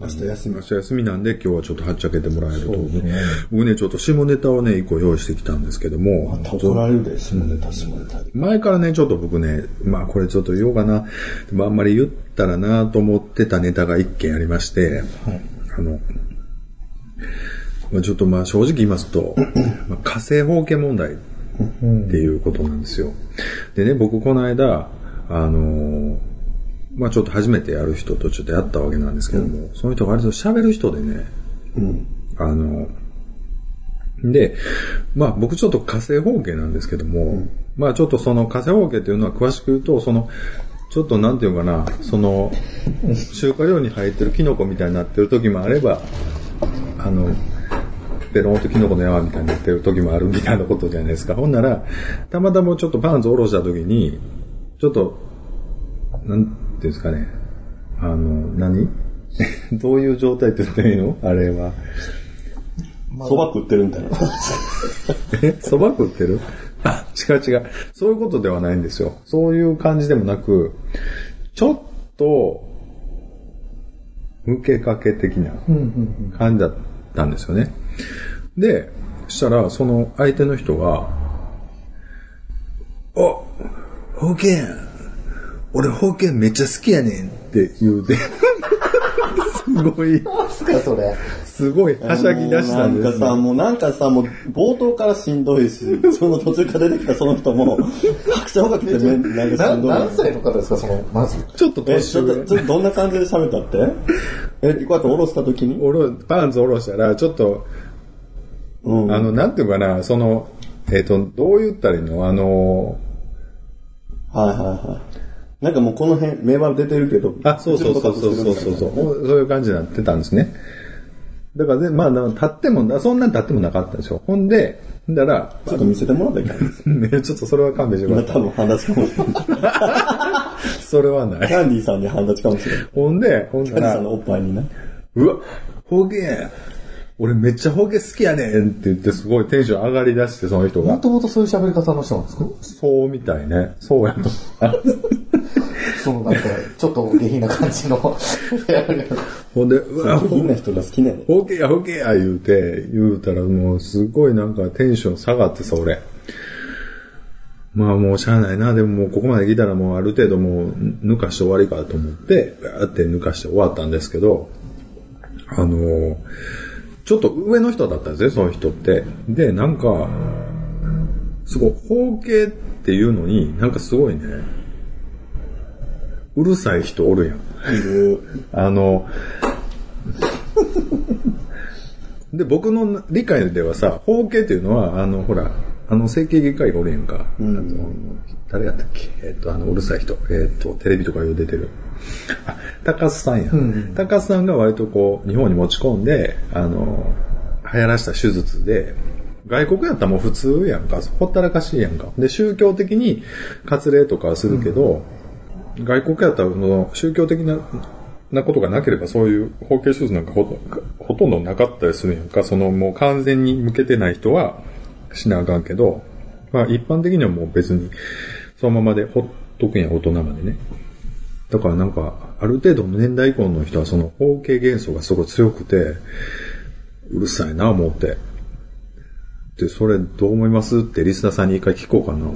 明日休み。明日休みなんで今日はちょっとはっちゃけてもらえるとね。僕ね、ちょっと下ネタをね、一個用意してきたんですけども、怒られるで、下ネタ、下ネタで。前からね、ちょっと僕ね、まあこれちょっと言おうかな、でもあんまり言ったらなと思ってたネタが一件ありまして、あの、まあ、ちょっとまあ正直言いますと、まあ、火星放棄問題っていうことなんですよ。でね、僕この間、あのまあちょっと初めてやる人とちょっとやったわけなんですけども、その人が割と喋る人でね、うん。あの、で、まあ僕ちょっと火星方形なんですけども、まあちょっとその火星方形っていうのは詳しく言うと、その、ちょっとなんていうのかな、その、中華料理に入ってるキノコみたいになってる時もあれば、あの、ペロンとキノコの山みたいになってる時もあるみたいなことじゃないですか。ほんなら、たまたまちょっとパンツ下ろした時に、ちょっと、なんうんですかね、あの、何？どういう状態って言ったらいいの？あれは。蕎麦食ってるみたいな。え？蕎麦食ってる？あ、違う違う。そういうことではないんですよ。そういう感じでもなく、ちょっと、受けかけ的な感じだったんですよね。で、そしたら、その相手の人が、お、保険俺保険めっちゃ好きやねんって言うて、すごい、すか、それ。すごいはしゃぎ出したんですなんかさ、もうなんかさ、もう冒頭からしんどいし、その途中から出てきたその人も、拍車をかけてね、なんかなしんどい。何歳の方ですか、その、まず。ちょっとえ、年上ちょっと、ちょっとどんな感じで喋ったって？え、こうやって下ろした時に？おろパンツ下ろしたら、ちょっと、うん。あの、なんていうかな、その、えっ、と、どう言ったらいいの？あの、はいはいはい。なんかもうこの辺、目は出てるけど。あ、そうそうそうそうそうそうそう、そういう感じになってたんですね。だからね、まあ、立っても、そんなに立ってもなかったでしょ。ほんで、ほんだら、ちょっと見せてもらったらいいかな。ね、ちょっとそれは勘弁してく今ださ多分半立ちかもしれない。い。それはない。キャンディーさんに半立ちかもしれない。ほんで、ほんならキャンディーさん、のおっぱいにな。うわ、ホゲ俺めっちゃホゲ好きやねんって言ってすごいテンション上がり出して、その人が。もともとそういう喋り方の人なんですか？そうみたいね。そうやと。そのなんか、ちょっと下品な感じの。ほんで、うわ、みんな人が好きなの。ホケやホケや言うて、言うたらもうすごいなんかテンション下がってさ、俺。まあもうしゃあないな、でももうここまで来たらもうある程度もう抜かして終わりかと思って、ガーって抜かして終わったんですけど、あのちょっと上の人だったんですね、その人って。で、なんか、すごい、包茎っていうのに、なんかすごいね、うるさい人おるやん。いる。あの、で、僕の理解ではさ、包茎っていうのは、あの、ほら、あの、整形外科医がおるやんか。あの誰やったっけ？えっ、と、あの、うるさい人。えっ、と、テレビとかよう出てる。あ、高須さんや。高須さんが割とこう、日本に持ち込んで、あの、流行らした手術で、外国やったらもう普通やんか。ほったらかしいやんか。で、宗教的に割礼とかはするけど、外国やったらその宗教的ななことがなければそういう包茎手術なんかほとほとんどなかったりするやんか。そのもう完全に向けてない人はしなあかんけど、まあ一般的にはもう別にそのままでほっとくんや、大人までね。だからなんか、ある程度の年代以降の人はその方形幻想がすごい強くて、うるさいな思って。で、それどう思います？ってリスナーさんに一回聞こうかな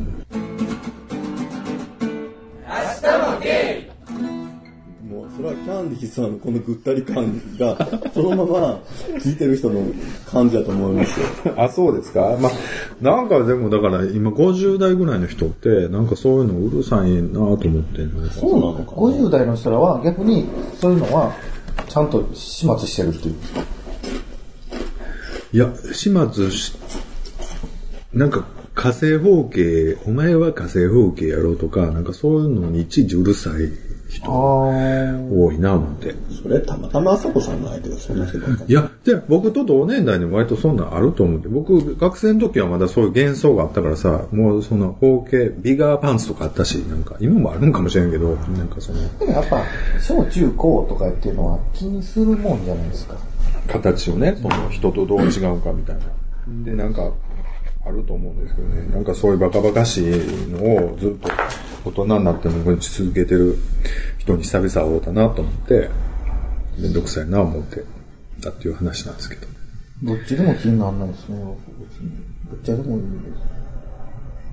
う、それはキャンディーさんのこのぐったり感が、そのまま聞いてる人の感じだと思いますよ。あ、そうですか？まあ、なんかでもだから今50代ぐらいの人って、なんかそういうのうるさいなと思ってんのそうなのか50代の人らは逆にそういうのはちゃんと始末してるっていう。いや、始末し、なんか火星方形、お前は火星方形やろうとか、なんかそういうのにいちいちうるさい人多いな思って。それ、たまたまあさこさんの相手がそんな人ばっかり。いや、で、僕と同年代にも割とそんなんあると思って、僕、学生の時はまだそういう幻想があったからさ、もうその方形、ビガーパンツとかあったし、なんか、今もあるんかもしれんけど、なんかその、でもやっぱ、小中高とかっていうのは気にするもんじゃないですか。形をね、その人とどう違うかみたいな。で、なんか、あると思うんですけどね。なんかそういうバカバカしいのをずっと大人になってもし続けてる人に久々会おうだなと思って、めんどくさいな思ってたっていう話なんですけど。どっちでも気にならないですね。別にどっちでもいいで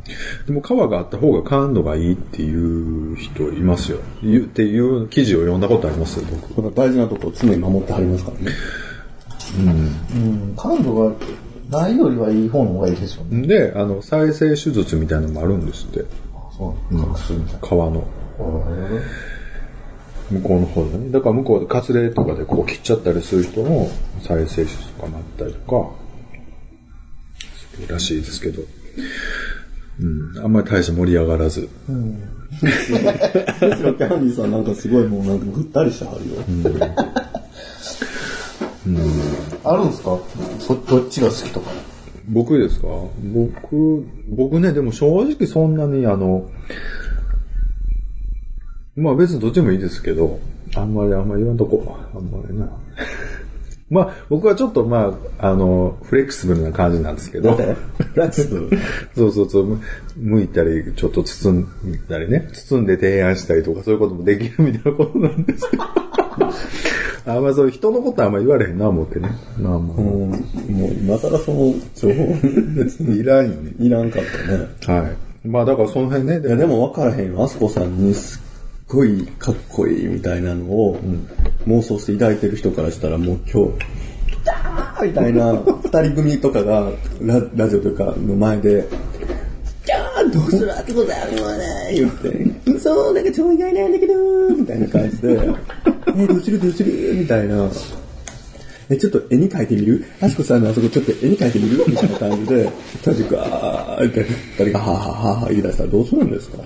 す。でも川があった方が感度がいいっていう人いますよ。っていう記事を読んだことあります？よ、僕。これ大事なとこ常に守ってはりますからね。うん、感度がないよりはいい方の方がいいですよね。で、あの、再生手術みたいなのもあるんですって。あそうなんですか。川の。向こうの方でね。だから向こうでカツレとかでこう切っちゃったりする人も再生手術とかなったりとか、らしいですけど。うん、あんまり大して盛り上がらず。ですが、キャンディーさんなんかすごいもうなんかぐったりしてはるよ。あるんですか？そどっちが好きとか？僕ですか？僕、僕ね、でも正直そんなにあの、まあ別にどっちもいいですけど、あんまりあんまり言わんとこ。あんまりな。まあ僕はちょっとまあ、あの、フレキシブルな感じなんですけど。そうそうそう、む剥いたり、ちょっと包んだりね、包んで提案したりとかそういうこともできるみたいなことなんですけど。あんまそう人のことはあんま言われへんな思ってね。まあまあもう、もう今更その情報別にいらんよね。いらんかったね。はい。まあだからその辺ね、いやでも分からへんよ。あすこさんにすっごいかっこいいみたいなのを妄想して抱いてる人からしたらもう今日、ダーみたいな二人組とかがララジオとかの前で、キャーどうするあすこさんはね言って、そう、なんか超意外なんだけどみたいな感じで、え、どうするどうするみたいな。え、ちょっと絵に描いてみる？あすこさんのあそこちょっと絵に描いてみる？みたいな感じで、二人が、ーって二人がはぁはぁはぁはぁ言い出したらどうするんですか？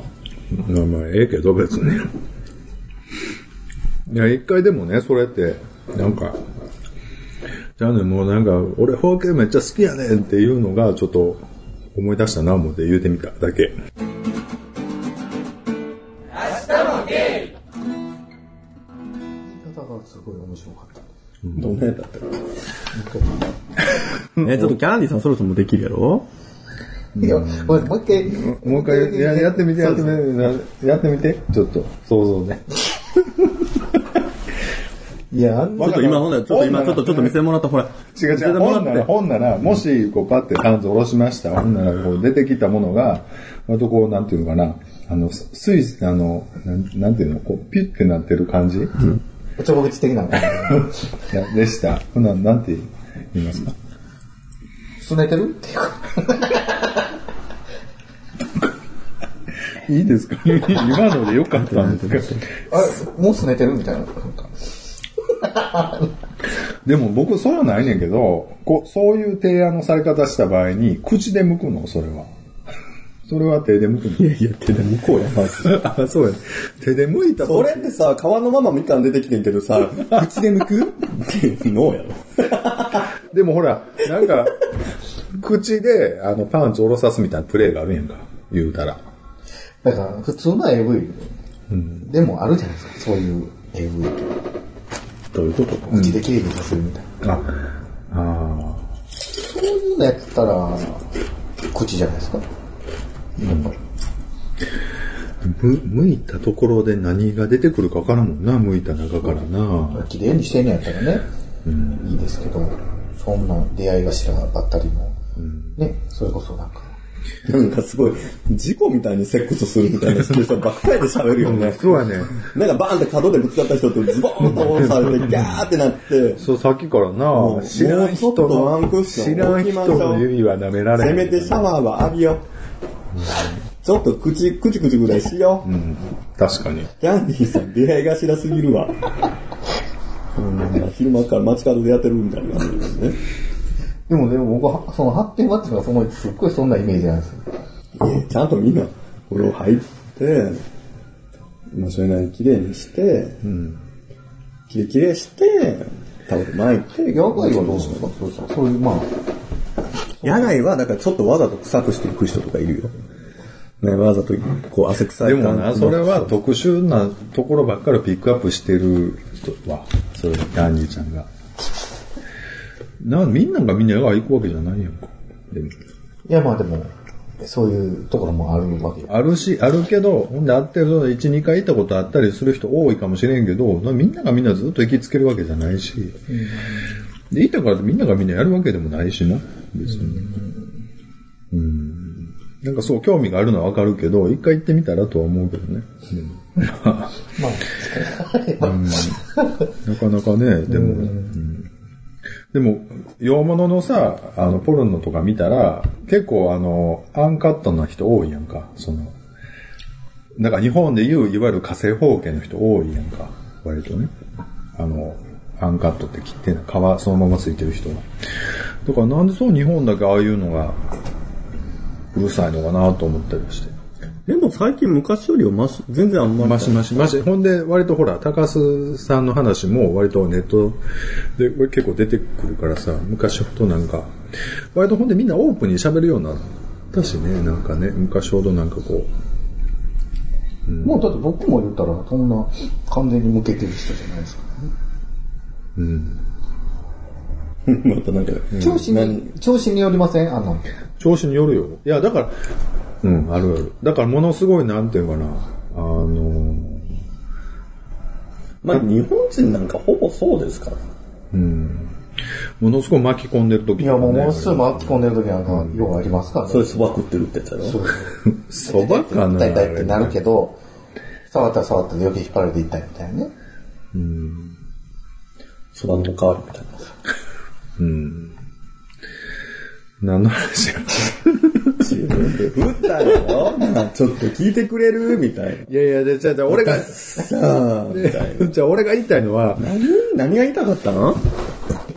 まあまあ、ええけど別に。いや、一回でもね、それって、なんか、じゃあね、もうなんか、俺、包茎めっちゃ好きやねんっていうのが、ちょっと、思い出したな思って言うてみただけ。言い方がすごい面白かった。どんなやったったか。え、ちょっとキャンディーさんそろそろできるやろ？いや、もう一回。もう一回ややってみて、やってみて、やってみて、ちょっと、想像ね。いや、あんなちょっと今ほんなら、ちょっと今ちょっとちょっと見せてもらったほら。違う違う、ほんなら。ほんなら、もし、こう、パッてパンツ下ろしました。ほんなら、こう、出てきたものが、割とこう、なんていうのかな、あの、スイス、あの、なんなんていうの、こう、ピュッてなってる感じ、おちょぼ口的なの。いやでした。ほんなら、なんて言いますか？すねてる？っていうか。いいですか？今のでよかったんですか？あれ、もうすねてるみたいな。なんかでも僕、それはないねんけど、こう、そういう提案のされ方した場合に、口で剥くの？それは。それは手で剥くの？いやいや、手で向こうや、まず。あ、そうや。手で剥いたそれってさ、皮のままみかん出てきてんけどさ、口で剥く？って脳やろ。でもほら、なんか、口で、あの、パンツ下ろさすみたいなプレイがあるやんか。言うたら。だから、普通の AV でもあるじゃないですか。そういう AV。どういうこと？口で警備させるみたいな。あ、あそういうのやったら、口じゃないですか？やっぱり。む、剥いたところで何が出てくるかわからんもんな、剥いた中からな。綺麗にしてんのやったらね、いいですけど、そんな出会い頭ばったりも、ね、それこそなんか、なんかすごい、事故みたいにセックスするみたいな人ばっかりで喋るよね。そうやね。なんかバーンって角でぶつかった人とズボーンと押されて、ギャーってなって、そう、さっきからな、う知らん人もうちょっとワンクッション知らん人の指は舐められ。せめてシャワーは浴びよう。ちょっと口、くちくちぐらいしよう。うん、確かに。キャンディーさん出会い頭すぎるわ。うん、昼間から街角でやってるみたいな感じですね。でもでも僕は、その発展マッチがその、すっごいそんなイメージなんですよ。いやちゃんとみんな風呂入って、まあそれなりに綺麗にして、キレキレして、タオル巻いて、野外はどうするんですか？そうそうそういう、まあ、野外は、だからちょっとわざと臭くしていく人とかいるよ。ね、わざと、こう、汗臭いでもな、それは特殊なところばっかりピックアップしてる人は、それアンニーちゃんが。な、みんながみんなが行くわけじゃないやんか。でもいやまあでも、そういうところもあるわけ。あるし、あるけど、ほんであって、その1、2回行ったことあったりする人多いかもしれんけど、なみんながみんなずっと行きつけるわけじゃないし、で、行ったからみんながみんなやるわけでもないしな、別に。うん。なんかそう、興味があるのはわかるけど、一回行ってみたらとは思うけどね。うんまあ うんなかなかね、でも、うんでも、洋物のさ、あの、ポルノとか見たら、結構あの、アンカットな人多いやんか、その、だか日本でいう、いわゆる火星方形の人多いやんか、割とね。あの、アンカットって切ってんの、皮そのままついてる人が。だからなんでそう日本だけああいうのが、うるさいのかなと思ったりして。でも最近昔よりはマシ、全然あんまり。マシマシマシ。ほんで、割とほら、高須さんの話も割とネットで結構出てくるからさ、昔ほどなんか、割とほんでみんなオープンに喋るようになったしね、なんかね、昔ほどなんかこもうだって僕も言ったら、そんな完全に向けてる人じゃないですか。う、うん。またなんか、調子に、調子によりません？あんなんて。調子によるよ。いや、だから、うん、あるある。だからものすごい、なんていうかな、あの、まあ日本人なんかほぼそうですから。うん。ものすごい巻き込んでる時いや、もうものすごいい。巻き込んでる時なんか、ようありますからね。それそば食ってるってやつやろ？そう そばかな痛い痛いってなるけど、触ったら触ったで余計引っ張られて痛いみたいなね。うん。そばのおかわりみたいな。うん。何の話や？自分で振ったよ。ちょっと聞いてくれる？みたいな。いやいや、でじゃあ、じゃあ俺が、さあ、みたいな。じゃあ俺が言いたいのは、何何が言いたかったの？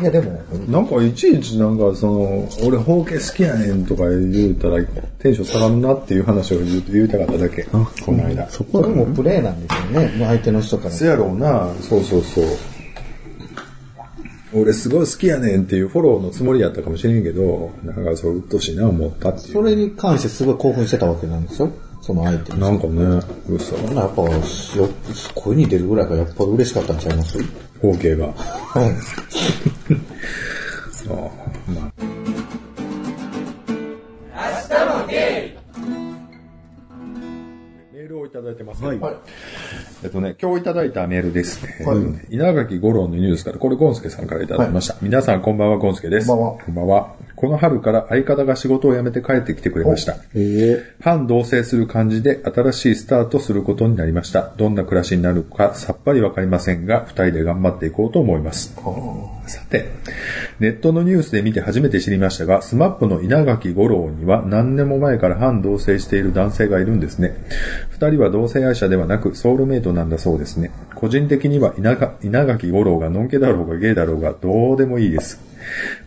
いや、でも、なんかいちいちなんかその、俺包茎好きやねんとか言うたらテンション下がるなっていう話を言う言いたかっただけ。この間。そここれもプレーなんですよね。相手の人から。せやろうな、そうそうそう。俺すごい好きやねんっていうフォローのつもりやったかもしれんけど、なんかそう、うっとしいな思ったっていう。それに関してすごい興奮してたわけなんですよ。その相手に。なんかね、うっさ、そんなやっぱ、よ声に出るぐらいがやっぱ嬉しかったんちゃいます？包茎が。はい。ああまあメールをいただいてますけど、はいえっとね、今日いただいたメールですね。はい稲垣吾郎のニュースから、これゴンスケさんからいただきました。皆さんこんばんは、ゴンスケです。こんばんはこんばんは。この春から相方が仕事を辞めて帰ってきてくれました。え反同棲する感じで新しいスタートすることになりました。どんな暮らしになるかさっぱりわかりませんが、二人で頑張っていこうと思います。さて、ネットのニュースで見て初めて知りましたが、スマップの稲垣吾郎には何年も前から半同棲している男性がいるんですね。二人は同性愛者ではなくソウルメイトなんだそうですね。個人的には稲垣吾郎がノンケだろうがゲイだろうがどうでもいいです。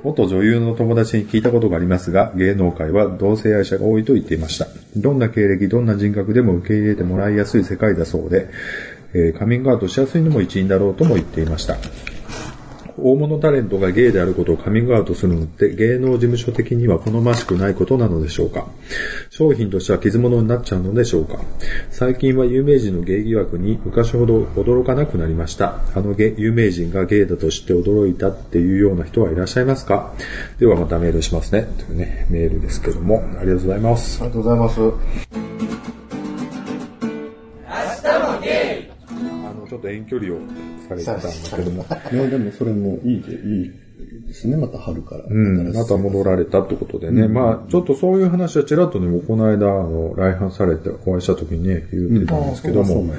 元女優の友達に聞いたことがありますが、芸能界は同性愛者が多いと言っていました。どんな経歴、どんな人格でも受け入れてもらいやすい世界だそうで、えーカミングアウトしやすいのも一因だろうとも言っていました。大物タレントがゲイであることをカミングアウトするのって芸能事務所的には好ましくないことなのでしょうか？商品としては傷物になっちゃうのでしょうか？最近は有名人のゲイ疑惑に昔ほど驚かなくなりました。あのゲ有名人がゲイだと知って驚いたっていうような人はいらっしゃいますか？ではまたメールしますね。というね、メールですけども、ありがとうございますあ。りがとうございます。ちょっと遠距離をされてたんだけども、いや、でもそれもいいで、いいですね、また春から。うん、また戻られたってことでね。まあ、ちょっとそういう話はちらっとね、この間、あの、来賓されてお会いした時にね、言ってたんですけども、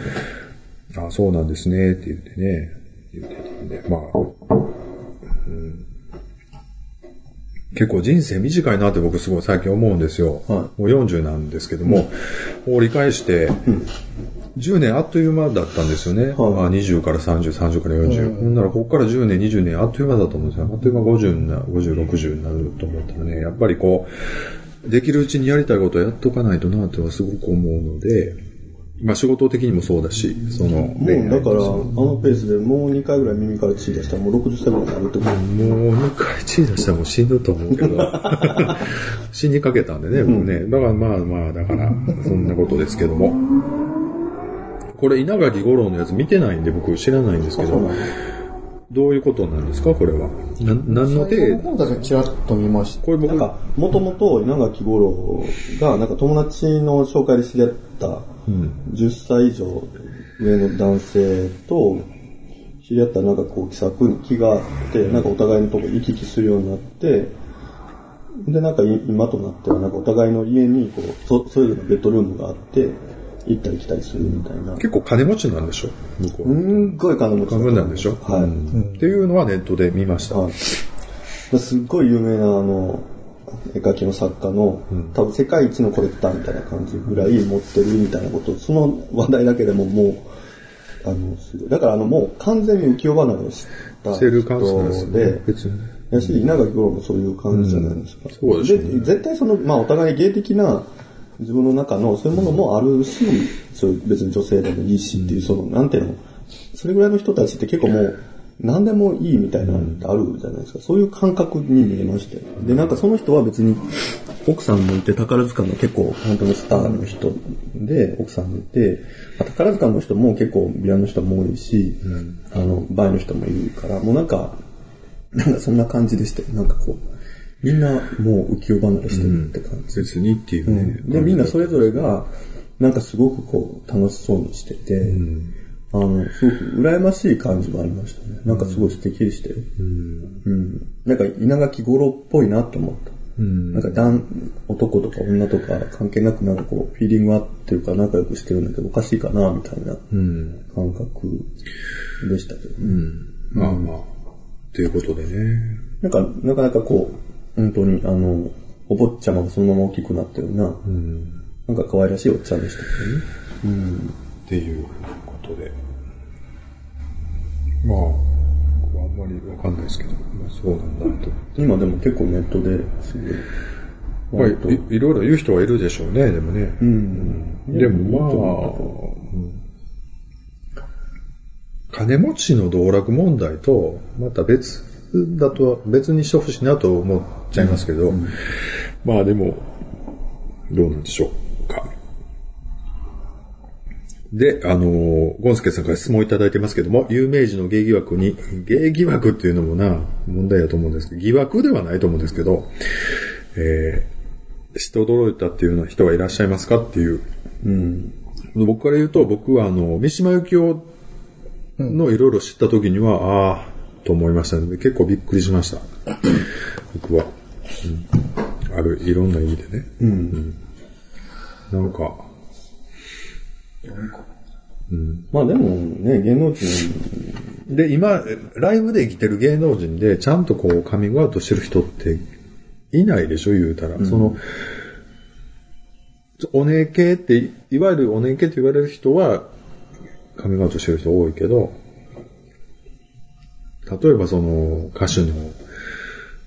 あそうなんですね、って言ってね、言ってたんで、まあ、うん。結構人生短いなって僕すごい最近思うんですよ。はもう40なんですけども、折り返して、10年あっという間だったんですよね。はいあ20から30、30から40。ほんならここから10年、20年あっという間だと思うんですよ。あっという間50にな、50、60になると思ったらね、やっぱりこう、できるうちにやりたいことをやっとかないとなってはすごく思うので、まあ仕事的にもそうだし、その、もうだから、あのペースでもう2回ぐらい耳から血出したらもう60歳ぐらいになるってこと。もう2回血出したらもう死ぬと思うけど、死にかけたんでね、もうね。だからまあまあ、だから、そんなことですけども。これ稲垣吾郎のやつ見てないんで僕知らないんですけど、どういうことなんですか？これは。な何の最後手の方だけちらっと見ました。これ僕なんか、もともと稲垣吾郎が、なんか友達の紹介で知り合った、10歳以上上の男性と、知り合ったらなんかこう気さくに気があって、なんかお互いのとこ行き来するようになって、で、なんかい今となっては、なんかお互いの家にこう、そそれぞれのベッドルームがあって、行ったり来たりするみたいな。結構金持ちなんでしょ？向こうう。んごい金持ちだ金なんでしょ？はい。うんっていうのはネットで見ました。はい。すっごい有名なあの、絵描きの作家の、多分世界一のコレクターみたいな感じぐらい持ってるみたいなこと、その話題だけでももう、あの。だからあの、もう完全に浮世離れした人ねで。、別に。やし、稲垣吾郎もそういう感じじゃないですか。そうでしょうね絶対その、まあお互い芸的な自分の中のそういうものもあるし、そういう別に女性でもいいしっていう、その、なんていうの、それぐらいの人たちって結構もう、何でもいいみたいなのってあるじゃないですか。そういう感覚に見えましたよ。で、なんかその人は別に、奥さんもいて、宝塚の結構本当にスターの人で、奥さんもいて、まあ宝塚の人も結構ビラの人も多いし、あの、バイの人もいるから、もうなんか、なんかそんな感じでしたよ。なんかこう、みんなもう浮世離れしてるって感じ。別にっていうね。で、みんなそれぞれが、なんかすごくこう、楽しそうにしてて、あの、すごく羨ましい感じもありましたね。なんかすごい素敵でしたよ。うん。なんか稲垣吾郎っぽいなと思った。なんか男、男とか女とか関係なくなんかこう、フィーリング合ってるから仲良くしてるんだけど、おかしいかな、みたいなうん。感覚でしたけどね。まあまあ。ということでね。なんか、なかなかこう、本当に、あの、お坊ちゃまがそのまま大きくなったような、なんか可愛らしいおっちゃんでしたけどね。っていうことで。まあ、僕はあんまりわかんないですけど、まあそうなんだと。今でも結構ネットですごい。まあ、いいろいろ言う人はいるでしょうね、でもね。うん。でもまあ、うん金持ちの道楽問題と、また別だと、別にしてほしいなと思っちゃいますけど、まあでも、どうなんでしょうか。で、あのーゴンスケさんから質問いただいてますけども、有名人の芸疑惑に、芸疑惑っていうのもな、問題だと思うんですけど、疑惑ではないと思うんですけど、えー、知って驚いたっていうような人がいらっしゃいますかっていううん。僕から言うと、僕はあの、三島由紀夫のいろいろ知った時には、ああ、と思いましたので、結構びっくりしました。僕は。うん、ある、いろんな意味でね。うん。なんか、まあでもね、芸能人、で、今、ライブで生きてる芸能人で、ちゃんとこう、カミングアウトしてる人って、いないでしょ、言うたら。その、お姉系って、いわゆるお姉系って言われる人は、カミングアウトしてる人多いけど、例えばその、歌手の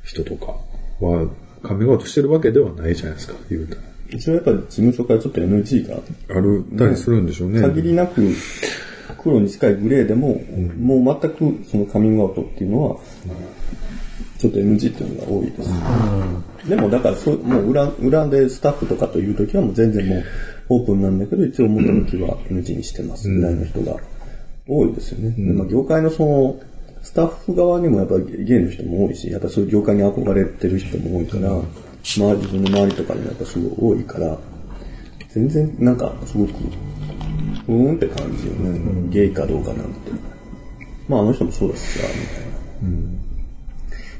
人とかは、カミングアウトしてるわけではないじゃないですか、言うたら。一応やっぱり事務所からちょっと NG が、ある？たりするんでしょうね。限りなく黒に近いグレーでも、もう全くそのカミングアウトっていうのは、ちょっと NG っていうのが多いです。でもだからそう、もう裏、裏でスタッフとかという時はもう全然もうオープンなんだけど、一応表向きは NG にしてますぐらいの人が多いですよね。でまあ、業界のその、スタッフ側にもやっぱり芸の人も多いし、やっぱそういう業界に憧れてる人も多いから、周り、自分の周りとかにもやっぱすごい多いから、全然なんかすごく、うーんって感じよね。ゲイかどうかなんて。まああの人もそうだしさ、みたいな。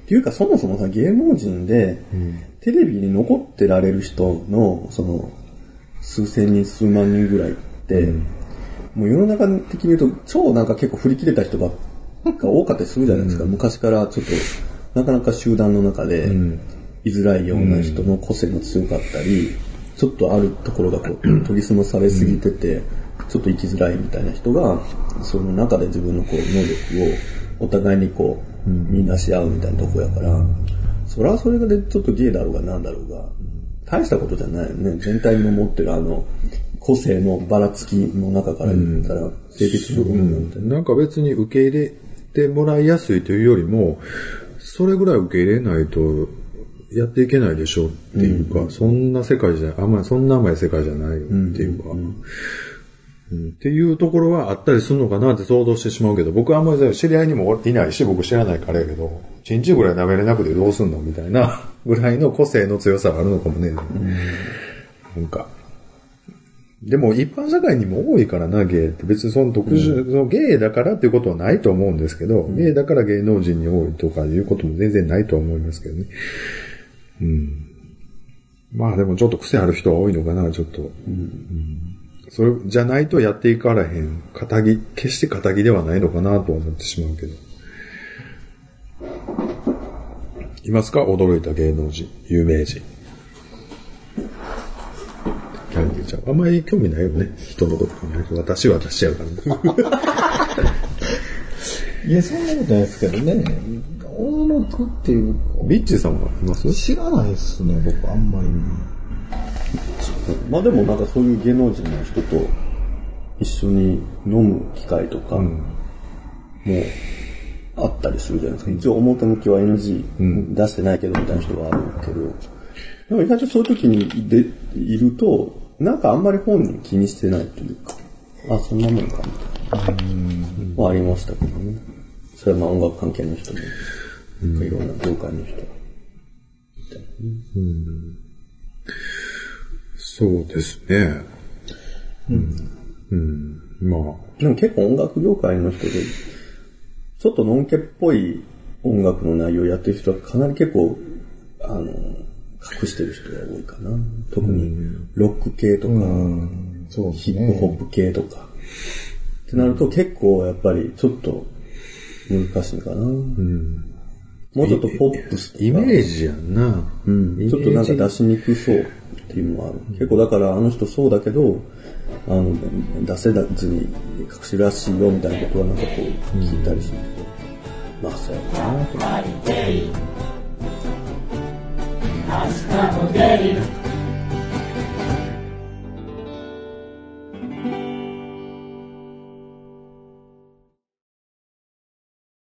っていうかそもそもさ、芸能人で、テレビに残ってられる人の、その、数千人、数万人ぐらいって、もう世の中的に言うと、超なんか結構振り切れた人ばっか多かったりするじゃないですか。昔からちょっと、なかなか集団の中で、居づらいような人の個性も強かったり、ちょっとあるところがこう、研ぎ澄まされすぎてて、ちょっと生きづらいみたいな人が、その中で自分のこう、能力をお互いにこう、見出し合うみたいなとこやから、それはそれがでちょっとゲイだろうがなんだろうが、大したことじゃないよね。全体の持ってるあの、個性のばらつきの中から言ったら、性的部分なんて。なんか別に受け入れてもらいやすいというよりも、それぐらい受け入れないとやっていけないでしょうっていうか、そんな世界じゃ、あんまりそんな甘い世界じゃないよっていうか、うんっていうところはあったりするのかなって想像してしまうけど、僕はあんまり知り合いにもいないし、僕知らないからやけど、1日ぐらい舐めれなくてどうすんのみたいなぐらいの個性の強さがあるのかもね。なんか。でも一般社会にも多いからな、ゲイって。別にその特殊、そのゲイだからっていうことはないと思うんですけど、ゲイだから芸能人に多いとかいうことも全然ないとは思いますけどね。うん。まあでもちょっと癖ある人は多いのかな、ちょっと。うんそれじゃないとやっていかれへん、肩着、決して肩着ではないのかなと思ってしまうけど。いますか？驚いた芸能人、有名人。キャンディーちゃん。あんまり興味ないよね。人のことに。私は私やからね。いや、そんなことないですけどね。大野くっていうか、ビッチさんはいます？知らないっすね、僕、あんまり。まあでもなんかそういう芸能人の人と一緒に飲む機会とか、もあったりするじゃないですか。一応表向きは NG 出してないけどみたいな人があるけど、でも意外とそういう時にでいると、なんかあんまり本人気にしてないというか、あ、そんなもんかみたいな。はありましたけどね。それはまあ音楽関係の人も、いろんな業界の人。そうですね。うん。うん。まあ、でも結構音楽業界の人で、ちょっとのんけっぽい音楽の内容をやってる人はかなり結構、あの、隠してる人が多いかな。特にロック系とか、ヒップホね。ップ系とか。ってなると結構やっぱりちょっと難しいかな。もうちょっとポップスとか。イメージやんな。うん、ちょっとなんか出しにくそうっていうのはある。結構だからあの人そうだけど、あの、出せずに隠しらしいよみたいなことはなんかこう聞いたりすると、まあそうやなと思って。Hasta poder